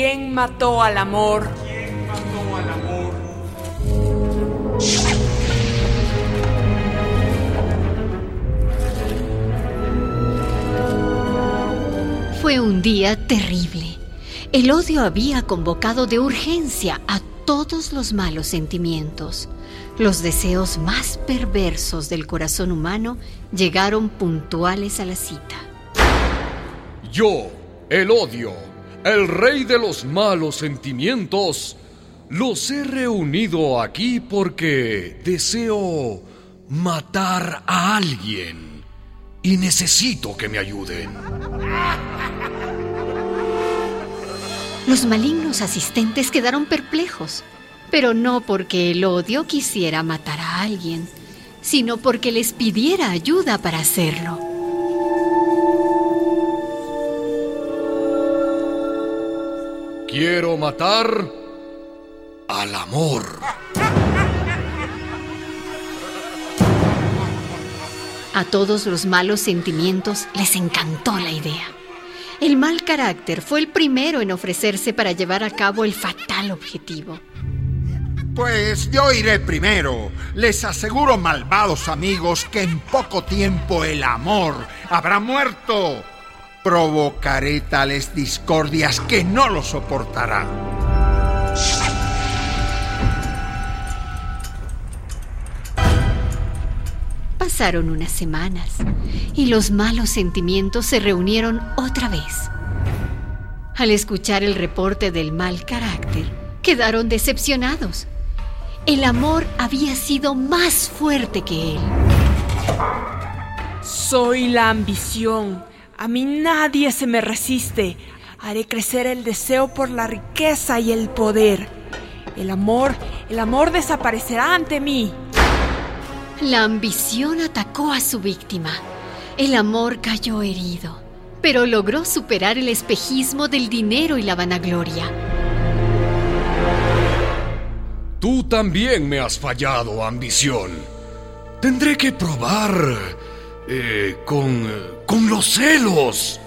¿Quién mató al amor? ¿Quién mató al amor? Fue un día terrible. El odio había convocado de urgencia a todos los malos sentimientos. Los deseos más perversos del corazón humano llegaron puntuales a la cita. Yo, el odio, el rey de los malos sentimientos, los he reunido aquí porque deseo matar a alguien y necesito que me ayuden. Los malignos asistentes quedaron perplejos, pero no porque el odio quisiera matar a alguien, sino porque les pidiera ayuda para hacerlo. Quiero matar al amor. A todos los malos sentimientos les encantó la idea. El mal carácter fue el primero en ofrecerse para llevar a cabo el fatal objetivo. Pues yo iré primero. Les aseguro, malvados amigos, que en poco tiempo el amor habrá muerto. Provocaré tales discordias que no lo soportarán. Pasaron unas semanas y los malos sentimientos se reunieron otra vez. Al escuchar el reporte del mal carácter, quedaron decepcionados. El amor había sido más fuerte que él. Soy la ambición. A mí nadie se me resiste. Haré crecer el deseo por la riqueza y el poder. El amor, el amor desaparecerá ante mí. La ambición atacó a su víctima. El amor cayó herido, pero logró superar el espejismo del dinero y la vanagloria. Tú también me has fallado, ambición. Tendré que probar eh, con, con los celos.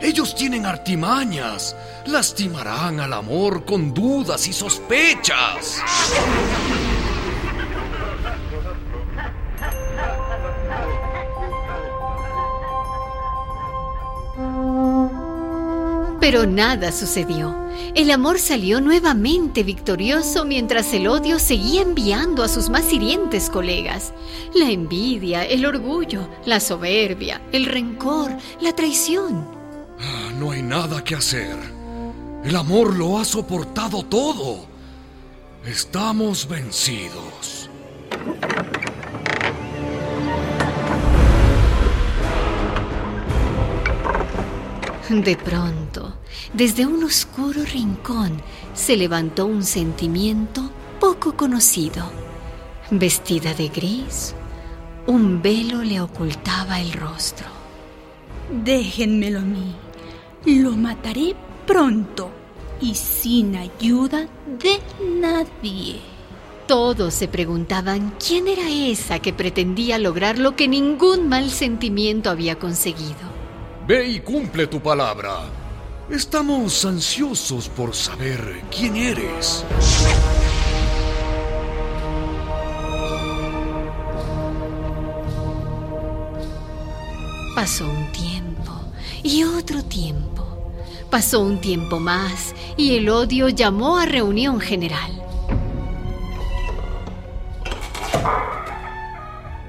Ellos tienen artimañas. Lastimarán al amor con dudas y sospechas. Pero nada sucedió. El amor salió nuevamente victorioso mientras el odio seguía enviando a sus más hirientes colegas. La envidia, el orgullo, la soberbia, el rencor, la traición. Ah, No hay nada que hacer. El amor lo ha soportado todo. Estamos vencidos. De pronto, desde un oscuro rincón se levantó un sentimiento poco conocido. Vestida de gris, un velo le ocultaba el rostro. Déjenmelo a mí. Lo mataré pronto y sin ayuda de nadie. Todos se preguntaban quién era esa que pretendía lograr lo que ningún mal sentimiento había conseguido. Ve y cumple tu palabra. Estamos ansiosos por saber quién eres. Pasó un tiempo y otro tiempo. Pasó un tiempo más y el odio llamó a reunión general.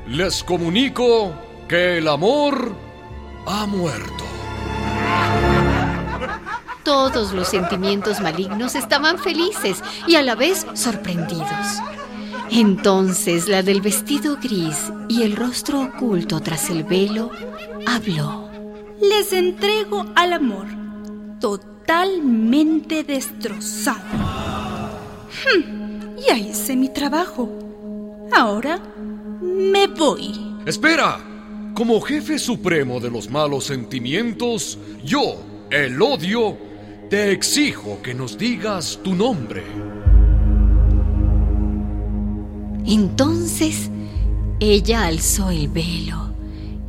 Les comunico que el amor ha muerto. Todos los sentimientos malignos estaban felices y a la vez sorprendidos. Entonces la del vestido gris y el rostro oculto tras el velo habló. Les entrego al amor, totalmente destrozado. Hmm, ya hice mi trabajo. Ahora me voy. Espera. Como jefe supremo de los malos sentimientos, yo, el odio, te exijo que nos digas tu nombre. Entonces ella alzó el velo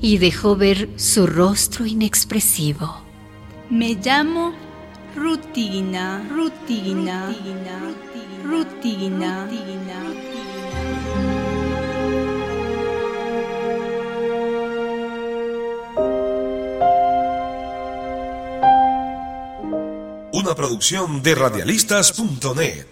y dejó ver su rostro inexpresivo. Me llamo rutina, rutina, rutina, rutina. Producción de radialistas.net.